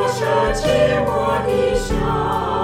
我手牵我的手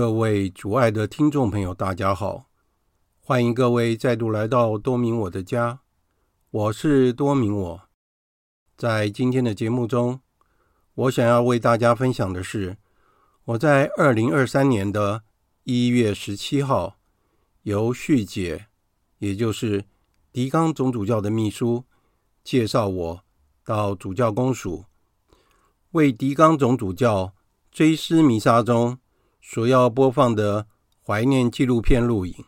各位主爱的听众朋友，大家好！欢迎各位再度来到多明我的家，我是多明我。在今天的节目中，我想要为大家分享的是，我在二零二三年的一月十七号，由旭姐，也就是狄刚总主教的秘书，介绍我到主教公署，为狄刚总主教追思弥撒中。所要播放的怀念纪录片录影，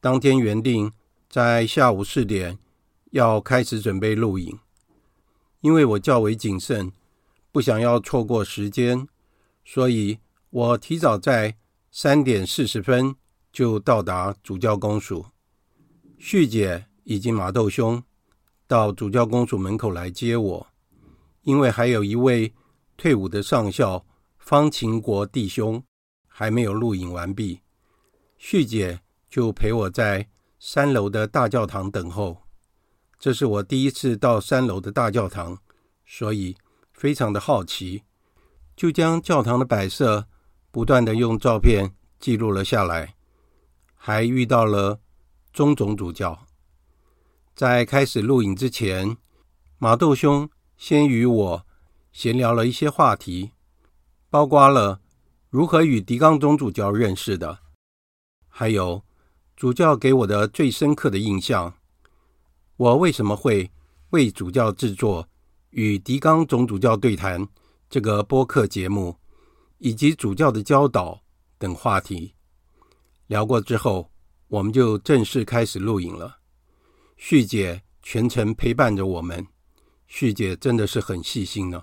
当天原定在下午四点要开始准备录影，因为我较为谨慎，不想要错过时间，所以我提早在三点四十分就到达主教公署。旭姐以及马豆兄到主教公署门口来接我，因为还有一位退伍的上校。方勤国弟兄还没有录影完毕，旭姐就陪我在三楼的大教堂等候。这是我第一次到三楼的大教堂，所以非常的好奇，就将教堂的摆设不断的用照片记录了下来，还遇到了钟总主教。在开始录影之前，马豆兄先与我闲聊了一些话题。包括了如何与狄刚总主教认识的，还有主教给我的最深刻的印象，我为什么会为主教制作与狄刚总主教对谈这个播客节目，以及主教的教导等话题。聊过之后，我们就正式开始录影了。旭姐全程陪伴着我们，旭姐真的是很细心呢，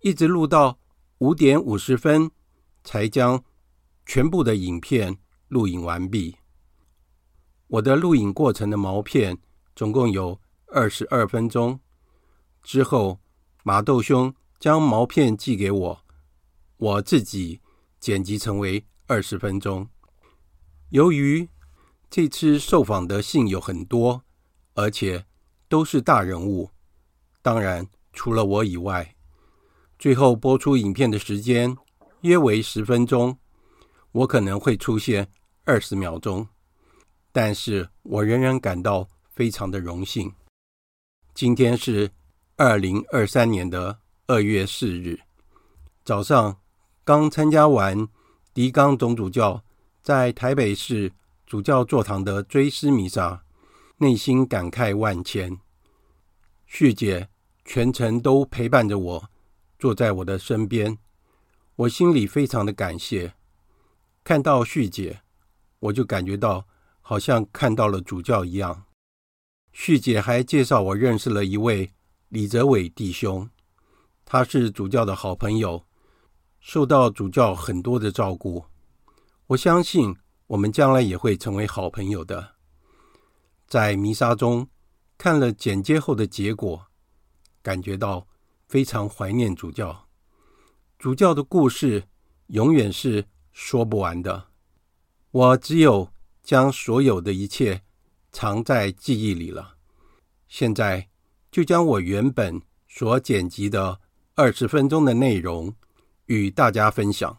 一直录到。五点五十分才将全部的影片录影完毕。我的录影过程的毛片总共有二十二分钟。之后，马豆兄将毛片寄给我，我自己剪辑成为二十分钟。由于这次受访的信有很多，而且都是大人物。当然，除了我以外，最后播出影片的时间约为十分钟，我可能会出现二十秒钟，但是我仍然感到非常的荣幸。今天是二零二三年的二月四日早上，刚参加完狄刚总主教在台北市主教座堂的追思弥撒，内心感慨万千。旭姐全程都陪伴着我，坐在我的身边，我心里非常的感谢。看到旭姐，我就感觉到好像看到了主教一样。旭姐还介绍我认识了一位李泽伟弟兄，他是主教的好朋友，受到主教很多的照顾。我相信我们将来也会成为好朋友的。在弥撒中看了剪接后的结果，感觉到非常怀念主教。主教的故事永远是说不完的，我只有将所有的一切。藏在记忆里了。现在就将我原本所剪辑的二十分钟的内容与大家分享。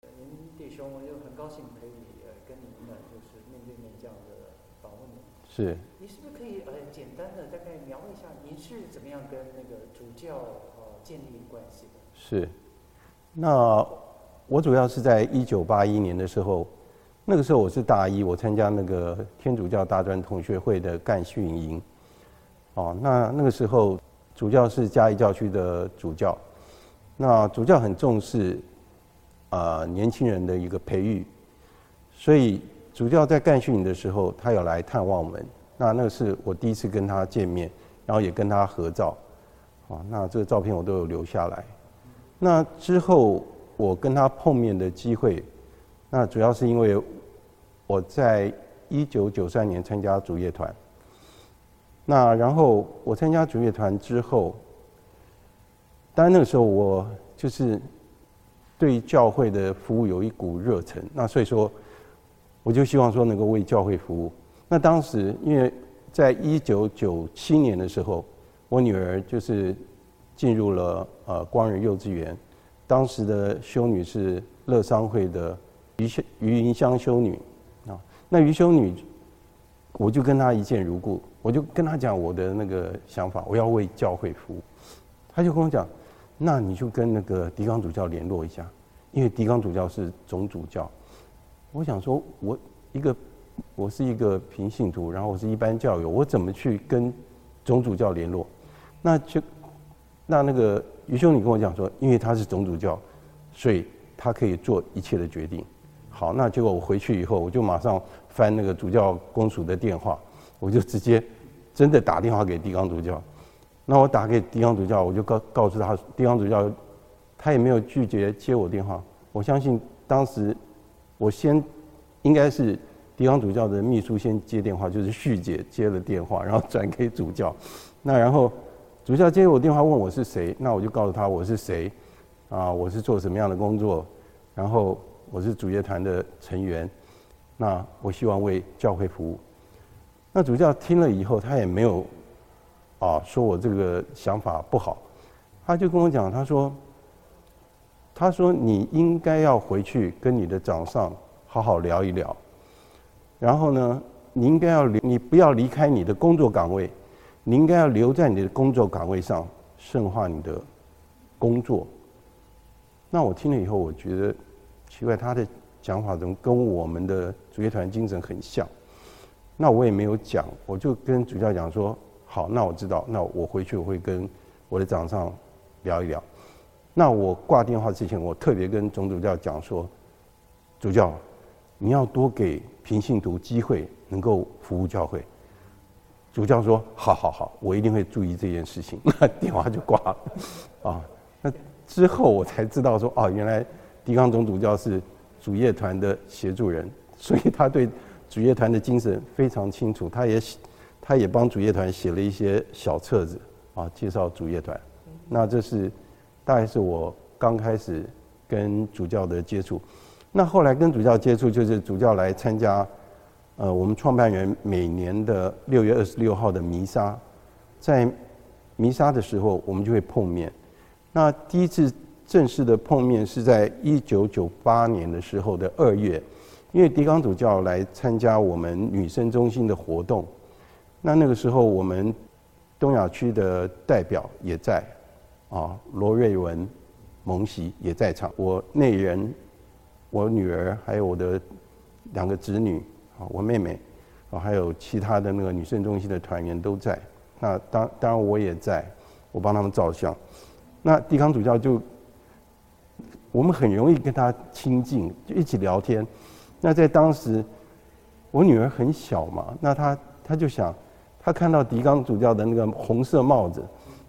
您弟兄，我就很高兴可以呃跟您呢，就是面对面这样的访问。是。你是不是可以呃简单的大概描绘一下，您是怎么样跟那个主教呃建立关系的？是。那我主要是在一九八一年的时候。那个时候我是大一，我参加那个天主教大专同学会的干训营。哦，那那个时候主教是嘉义教区的主教，那主教很重视啊、年轻人的一个培育，所以主教在干训营的时候，他有来探望我们。那那个是我第一次跟他见面，然后也跟他合照。啊，那这个照片我都有留下来。那之后我跟他碰面的机会。那主要是因为我在一九九三年参加主业团，那然后我参加主业团之后，当然那个时候我就是对教会的服务有一股热忱，那所以说我就希望说能够为教会服务。那当时因为在一九九七年的时候，我女儿就是进入了呃光仁幼稚园，当时的修女是乐商会的。余香余云香修女啊，那余修女，我就跟她一见如故，我就跟她讲我的那个想法，我要为教会服务。她就跟我讲，那你就跟那个狄刚主教联络一下，因为狄刚主教是总主教。我想说，我一个我是一个平信徒，然后我是一般教友，我怎么去跟总主教联络？那就那那个余兄，你跟我讲说，因为他是总主教，所以他可以做一切的决定。好，那结果我回去以后，我就马上翻那个主教公署的电话，我就直接真的打电话给狄刚主教。那我打给狄刚主教，我就告告诉他，狄刚主教他也没有拒绝接我电话。我相信当时我先应该是狄刚主教的秘书先接电话，就是旭姐接了电话，然后转给主教。那然后主教接我电话问我是谁，那我就告诉他我是谁，啊，我是做什么样的工作，然后。我是主乐团的成员，那我希望为教会服务。那主教听了以后，他也没有啊说我这个想法不好，他就跟我讲，他说：“他说你应该要回去跟你的长上好好聊一聊，然后呢，你应该要留，你不要离开你的工作岗位，你应该要留在你的工作岗位上，深化你的工作。”那我听了以后，我觉得。奇怪，他的讲法怎么跟我们的主乐团精神很像？那我也没有讲，我就跟主教讲说：好，那我知道，那我回去我会跟我的长上聊一聊。那我挂电话之前，我特别跟总主教讲说：主教，你要多给平信徒机会，能够服务教会。主教说：好好好，我一定会注意这件事情。那电话就挂了。啊，那之后我才知道说：哦，原来。狄刚总主教是主业团的协助人，所以他对主业团的精神非常清楚。他也 他也帮主业团写了一些小册子啊，介绍主业团。那这是大概是我刚开始跟主教的接触。那后来跟主教接触，就是主教来参加呃，我们创办人每年的六月二十六号的弥撒，在弥撒的时候，我们就会碰面。那第一次正式的碰面是在一九九八年的时候的二月，因为狄刚主教来参加我们女生中心的活动，那那个时候我们东亚区的代表也在，啊，罗瑞文蒙喜也在场，我内人，我女儿还有我的两个子女，啊，我妹妹，啊，还有其他的那个女生中心的团员都在，那当当然我也在，我帮他们照相。那狄刚主教就，我们很容易跟他亲近，就一起聊天。那在当时，我女儿很小嘛，那她她就想，她看到狄刚主教的那个红色帽子，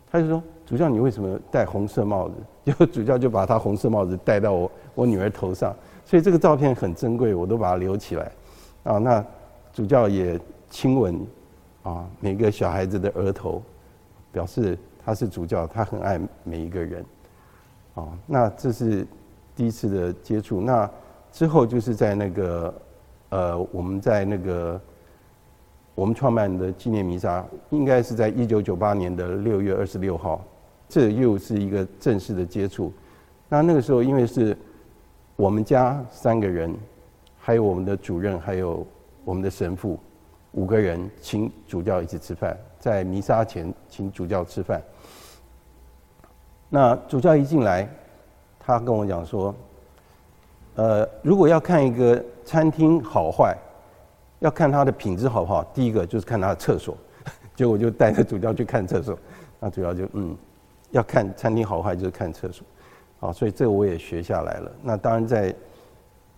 她就说：“主教，你为什么戴红色帽子？” 结果主教就把她红色帽子戴到我我女儿头上，所以这个照片很珍贵，我都把它留起来。啊，那主教也亲吻啊每个小孩子的额头，表示。他是主教，他很爱每一个人，啊，那这是第一次的接触。那之后就是在那个，呃，我们在那个我们创办的纪念弥撒，应该是在一九九八年的六月二十六号，这又是一个正式的接触。那那个时候，因为是我们家三个人，还有我们的主任，还有我们的神父，五个人请主教一起吃饭。在弥撒前，请主教吃饭。那主教一进来，他跟我讲说：“呃，如果要看一个餐厅好坏，要看它的品质好不好，第一个就是看它的厕所。”结果我就带着主教去看厕所。那主教就嗯，要看餐厅好坏就是看厕所。好，所以这个我也学下来了。那当然在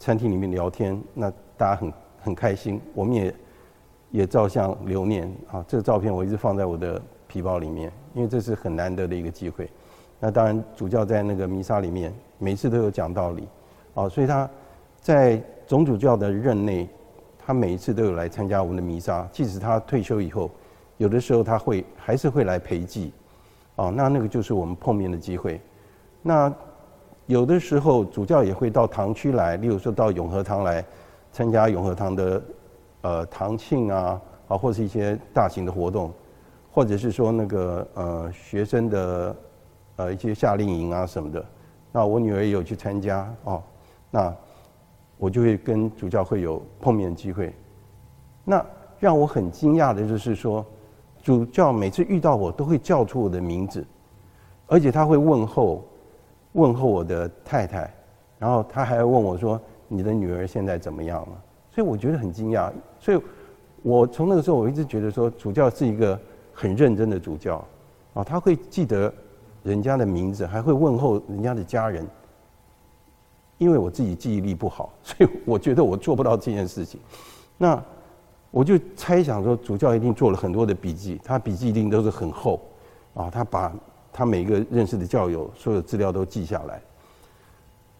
餐厅里面聊天，那大家很很开心，我们也。也照相留念啊！这个照片我一直放在我的皮包里面，因为这是很难得的一个机会。那当然，主教在那个弥撒里面，每次都有讲道理，啊，所以他在总主教的任内，他每一次都有来参加我们的弥撒。即使他退休以后，有的时候他会还是会来陪祭，啊，那那个就是我们碰面的机会。那有的时候主教也会到堂区来，例如说到永和堂来参加永和堂的。呃，堂庆啊，啊，或是一些大型的活动，或者是说那个呃学生的呃一些夏令营啊什么的，那我女儿也有去参加哦，那我就会跟主教会有碰面的机会。那让我很惊讶的就是说，主教每次遇到我都会叫出我的名字，而且他会问候问候我的太太，然后他还问我说：“你的女儿现在怎么样了？”所以我觉得很惊讶，所以，我从那个时候我一直觉得说，主教是一个很认真的主教，啊，他会记得人家的名字，还会问候人家的家人。因为我自己记忆力不好，所以我觉得我做不到这件事情。那我就猜想说，主教一定做了很多的笔记，他笔记一定都是很厚，啊，他把他每一个认识的教友所有资料都记下来。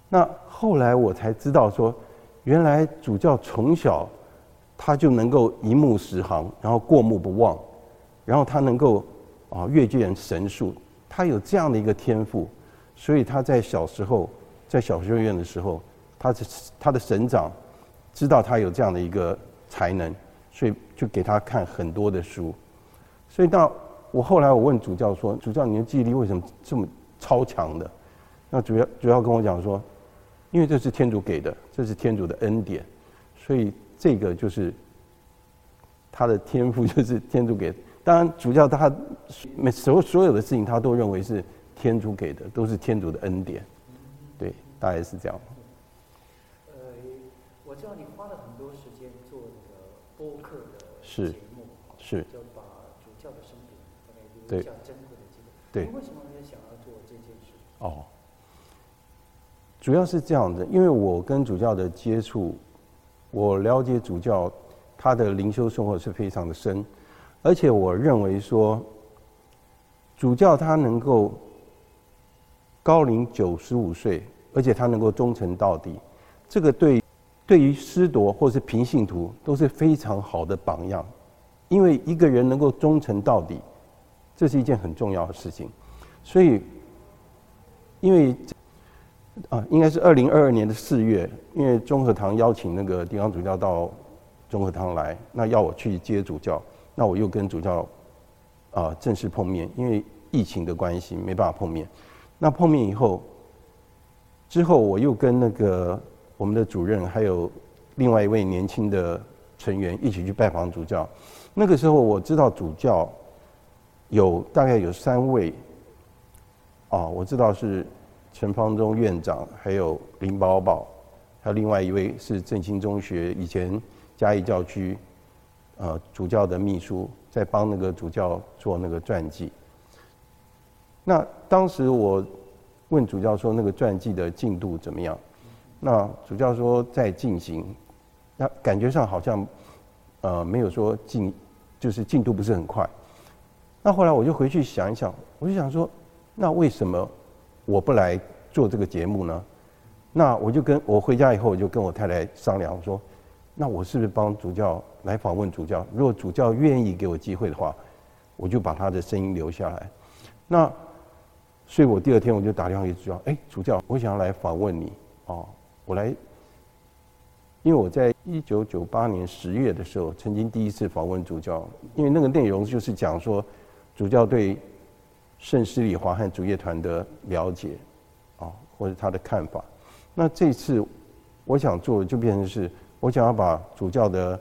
那后来我才知道说。原来主教从小他就能够一目十行，然后过目不忘，然后他能够啊阅卷神速，他有这样的一个天赋，所以他在小时候在小学院的时候，他的他的神长知道他有这样的一个才能，所以就给他看很多的书。所以到我后来我问主教说：“主教，你的记忆力为什么这么超强的？”那主要主要跟我讲说。因为这是天主给的，这是天主的恩典，所以这个就是他的天赋，就是天主给的。当然，主教他每所所有的事情，他都认为是天主给的，都是天主的恩典。对，大概是这样。呃，我知道你花了很多时间做那个播客的节目，是，就把主教的生平对。为什么也想要做这件事？哦。主要是这样的，因为我跟主教的接触，我了解主教他的灵修生活是非常的深，而且我认为说，主教他能够高龄九十五岁，而且他能够忠诚到底，这个对对于师铎或是平信徒都是非常好的榜样，因为一个人能够忠诚到底，这是一件很重要的事情，所以因为。啊，应该是二零二二年的四月，因为中和堂邀请那个地方主教到中和堂来，那要我去接主教，那我又跟主教啊、正式碰面，因为疫情的关系没办法碰面。那碰面以后，之后我又跟那个我们的主任还有另外一位年轻的成员一起去拜访主教。那个时候我知道主教有大概有三位，啊，我知道是陈方中院长，还有林宝宝，还有另外一位是振兴中学以前嘉义教区呃主教的秘书，在帮那个主教做那个传记。那当时我问主教说：“那个传记的进度怎么样？”那主教说在进行，那感觉上好像呃没有说进，就是进度不是很快。那后来我就回去想一想，我就想说，那为什么我不来做这个节目呢？那我就跟我回家以后，我就跟我太太商量说，那我是不是帮主教来访问主教？如果主教愿意给我机会的话，我就把他的声音留下来。那所以我第二天我就打电话给主教，哎，主教，我想要来访问你，哦，我来，因为我在一九九八年十月的时候，曾经第一次访问主教，因为那个内容就是讲说，主教对圣施礼华和主业团的了解，啊，或者他的看法。那这次我想做的就变成是，我想要把主教的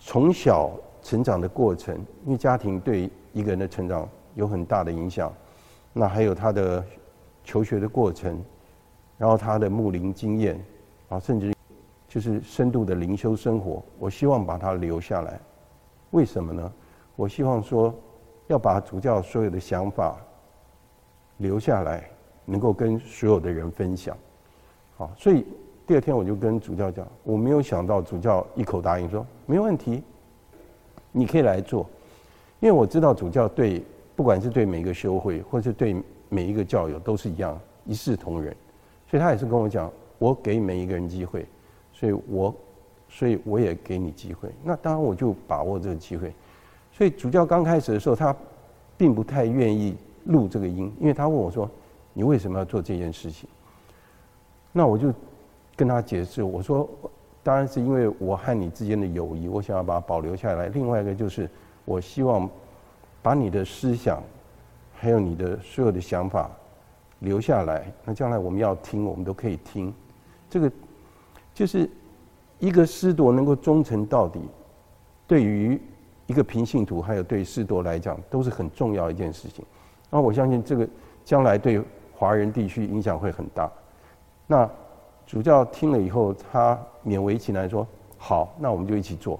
从小成长的过程，因为家庭对一个人的成长有很大的影响。那还有他的求学的过程，然后他的牧灵经验，啊，甚至就是深度的灵修生活，我希望把它留下来。为什么呢？我希望说要把主教所有的想法留下来，能够跟所有的人分享。好，所以第二天我就跟主教讲，我没有想到主教一口答应说没问题，你可以来做，因为我知道主教对。不管是对每一个修会，或是对每一个教友，都是一样，一视同仁。所以他也是跟我讲，我给每一个人机会，所以我，所以我也给你机会。那当然我就把握这个机会。所以主教刚开始的时候，他并不太愿意录这个音，因为他问我说：“你为什么要做这件事情？”那我就跟他解释，我说：“当然是因为我和你之间的友谊，我想要把它保留下来。另外一个就是，我希望。”把你的思想，还有你的所有的想法留下来，那将来我们要听，我们都可以听。这个就是一个师铎能够忠诚到底，对于一个平信徒，还有对司铎来讲，都是很重要一件事情。那我相信这个将来对华人地区影响会很大。那主教听了以后，他勉为其难说：“好，那我们就一起做。”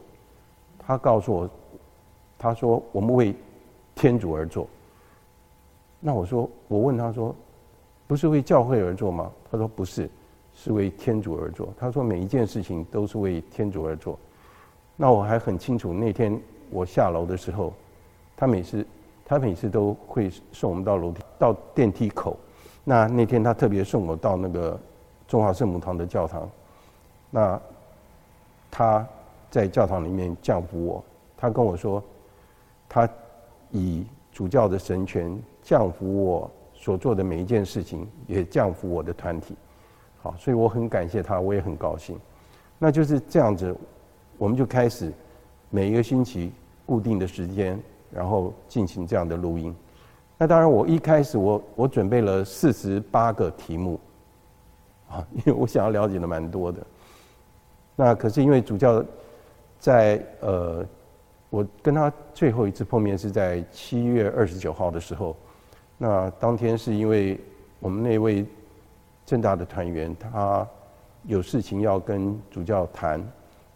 他告诉我，他说：“我们为。”天主而做，那我说，我问他说，不是为教会而做吗？他说不是，是为天主而做。他说每一件事情都是为天主而做。那我还很清楚，那天我下楼的时候，他每次他每次都会送我们到楼梯到电梯口。那那天他特别送我到那个中华圣母堂的教堂。那他在教堂里面降服我，他跟我说，他。以主教的神权降服我所做的每一件事情，也降服我的团体。好，所以我很感谢他，我也很高兴。那就是这样子，我们就开始每一个星期固定的时间，然后进行这样的录音。那当然，我一开始我我准备了四十八个题目，啊，因为我想要了解的蛮多的。那可是因为主教在呃。我跟他最后一次碰面是在七月二十九号的时候，那当天是因为我们那位政大的团员他有事情要跟主教谈，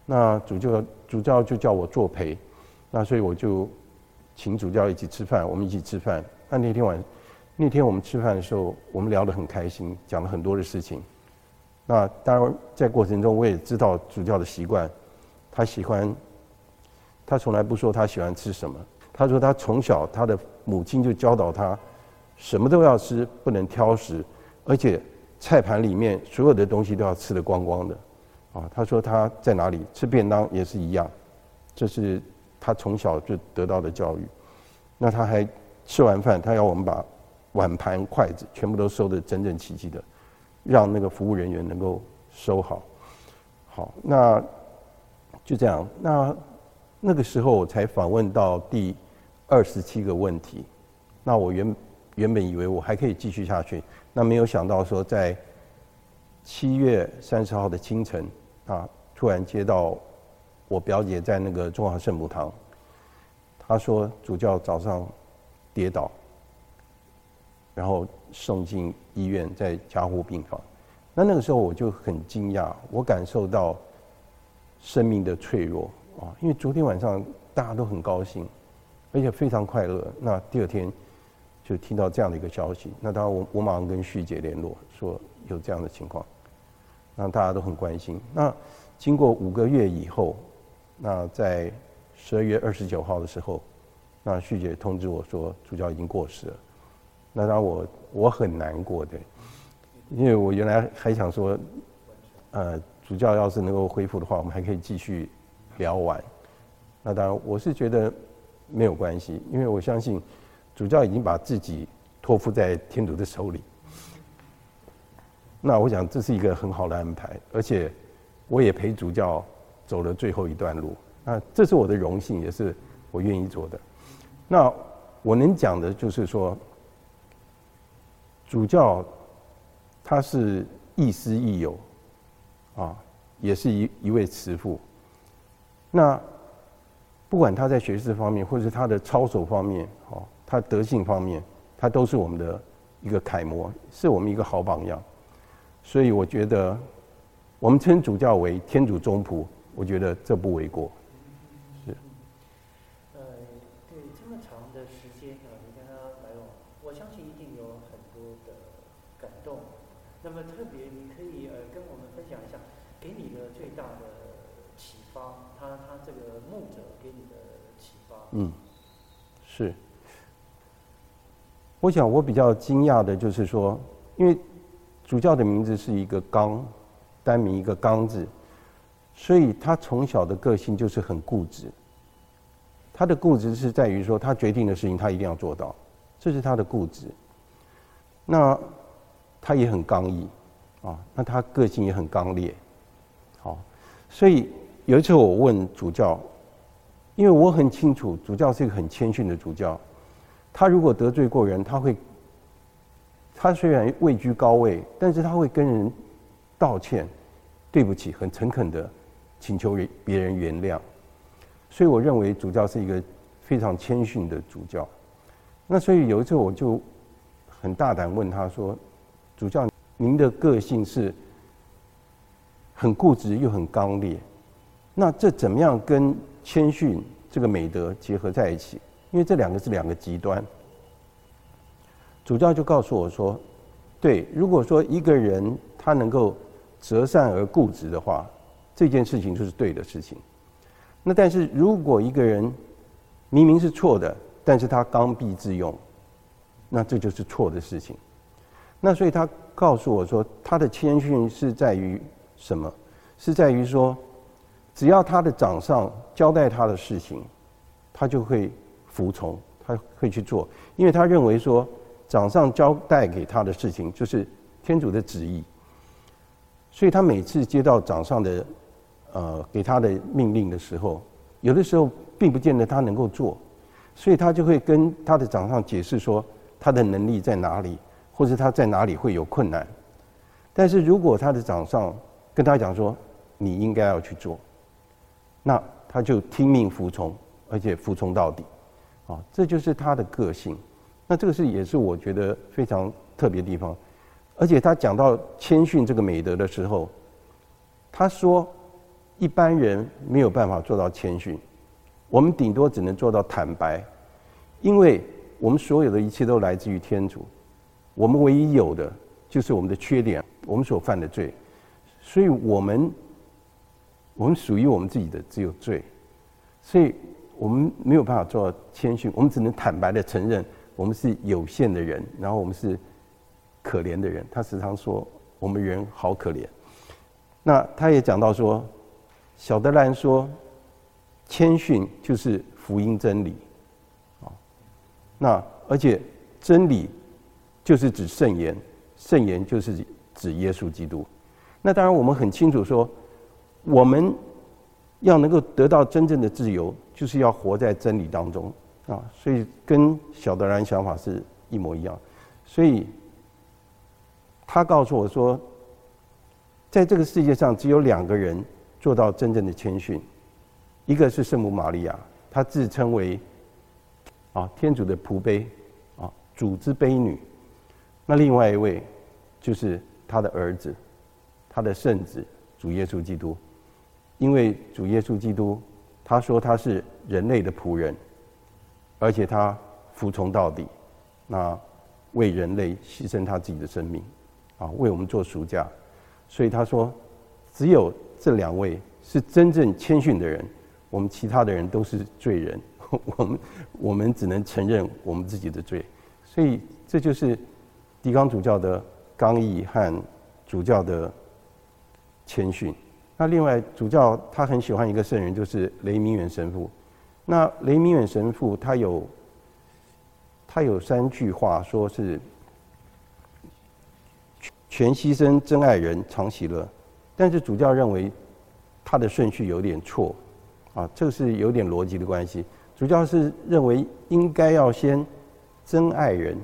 那主教主教就叫我作陪，那所以我就请主教一起吃饭，我们一起吃饭。那那天晚那天我们吃饭的时候，我们聊得很开心，讲了很多的事情。那当然在过程中我也知道主教的习惯，他喜欢。他从来不说他喜欢吃什么。他说他从小他的母亲就教导他，什么都要吃，不能挑食，而且菜盘里面所有的东西都要吃得光光的。啊，他说他在哪里吃便当也是一样，这是他从小就得到的教育。那他还吃完饭，他要我们把碗盘筷子全部都收得整整齐齐的，让那个服务人员能够收好。好，那。就这样。那那个时候我才访问到第二十七个问题。那我原原本以为我还可以继续下去，那没有想到说在七月三十号的清晨啊，突然接到我表姐在那个中华圣母堂，她说主教早上跌倒，然后送进医院，在加护病房。那那个时候我就很惊讶，我感受到生命的脆弱啊！因为昨天晚上大家都很高兴，而且非常快乐。那第二天就听到这样的一个消息，那当然我我马上跟旭姐联络，说有这样的情况，那大家都很关心。那经过五个月以后，那在十二月二十九号的时候，那旭姐通知我说主教已经过世了。那当我我很难过的。因为我原来还想说，呃，主教要是能够恢复的话，我们还可以继续聊完。那当然，我是觉得没有关系，因为我相信主教已经把自己托付在天主的手里。那我想这是一个很好的安排，而且我也陪主教走了最后一段路。那这是我的荣幸，也是我愿意做的。那我能讲的就是说，主教。他是亦师亦友，啊，也是一一位慈父。那不管他在学识方面，或者是他的操守方面，哦，他德性方面，他都是我们的一个楷模，是我们一个好榜样。所以我觉得，我们称主教为天主宗仆，我觉得这不为过。是。呃，对，这么长的时间啊，你跟他来往，我相信一定有很多的感动。那么特别，你可以呃跟我们分享一下，给你的最大的启发，他他这个牧者给你的启发。嗯，是。我想我比较惊讶的就是说，因为主教的名字是一个刚，单名一个刚字，所以他从小的个性就是很固执。他的固执是在于说，他决定的事情他一定要做到，这是他的固执。那。他也很刚毅，啊，那他个性也很刚烈，好，所以有一次我问主教，因为我很清楚主教是一个很谦逊的主教，他如果得罪过人，他会，他虽然位居高位，但是他会跟人道歉，对不起，很诚恳的请求别人原谅，所以我认为主教是一个非常谦逊的主教，那所以有一次我就很大胆问他说。主教，您的个性是很固执又很刚烈，那这怎么样跟谦逊这个美德结合在一起？因为这两个是两个极端。主教就告诉我说：“对，如果说一个人他能够择善而固执的话，这件事情就是对的事情。那但是如果一个人明明是错的，但是他刚愎自用，那这就是错的事情。”那所以他告诉我说，他的谦逊是在于什么？是在于说，只要他的掌上交代他的事情，他就会服从，他会去做，因为他认为说，掌上交代给他的事情就是天主的旨意。所以他每次接到掌上的呃给他的命令的时候，有的时候并不见得他能够做，所以他就会跟他的掌上解释说，他的能力在哪里。或者他在哪里会有困难，但是如果他的掌上跟他讲说，你应该要去做，那他就听命服从，而且服从到底，啊，这就是他的个性。那这个是也是我觉得非常特别的地方。而且他讲到谦逊这个美德的时候，他说一般人没有办法做到谦逊，我们顶多只能做到坦白，因为我们所有的一切都来自于天主。我们唯一有的就是我们的缺点，我们所犯的罪，所以我们我们属于我们自己的只有罪，所以我们没有办法做到谦逊，我们只能坦白的承认我们是有限的人，然后我们是可怜的人。他时常说我们人好可怜。那他也讲到说，小德兰说，谦逊就是福音真理，啊，那而且真理。就是指圣言，圣言就是指耶稣基督。那当然，我们很清楚说，我们要能够得到真正的自由，就是要活在真理当中啊。所以跟小德兰想法是一模一样。所以他告诉我说，在这个世界上只有两个人做到真正的谦逊，一个是圣母玛利亚，她自称为啊天主的仆婢啊主之婢女。那另外一位就是他的儿子，他的圣子主耶稣基督。因为主耶稣基督，他说他是人类的仆人，而且他服从到底，那为人类牺牲他自己的生命，啊，为我们做赎价。所以他说，只有这两位是真正谦逊的人，我们其他的人都是罪人，我们我们只能承认我们自己的罪。所以这就是狄刚主教的刚毅和主教的谦逊。那另外，主教他很喜欢一个圣人，就是雷明远神父。那雷明远神父他有他有三句话，说是全牺牲、真爱人、常喜乐。但是主教认为他的顺序有点错，啊，这是有点逻辑的关系。主教是认为应该要先真爱人。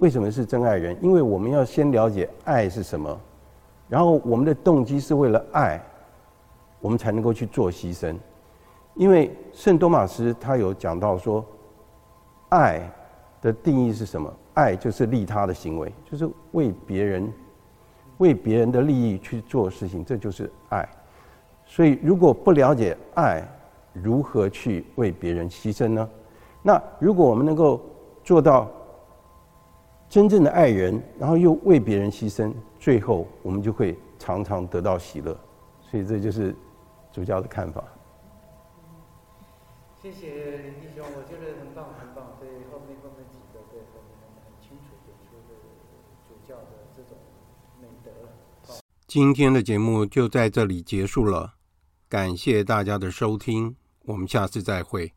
为什么是真爱人？因为我们要先了解爱是什么。然后我们的动机是为了爱，我们才能够去做牺牲。因为圣多玛斯他有讲到说，爱的定义是什么？爱就是利他的行为，就是为别人、为别人的利益去做事情，这就是爱。所以如果不了解爱，如何去为别人牺牲呢？那如果我们能够做到真正的爱人，然后又为别人牺牲。最后，我们就会常常得到喜乐，所以这就是主教的看法。谢谢林弟兄，我觉得很棒很棒。对后面后面几个，对后面很清楚点出的主教的这种美德。今天的节目就在这里结束了，感谢大家的收听，我们下次再会。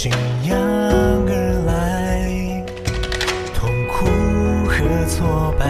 信仰而来，痛苦和挫败，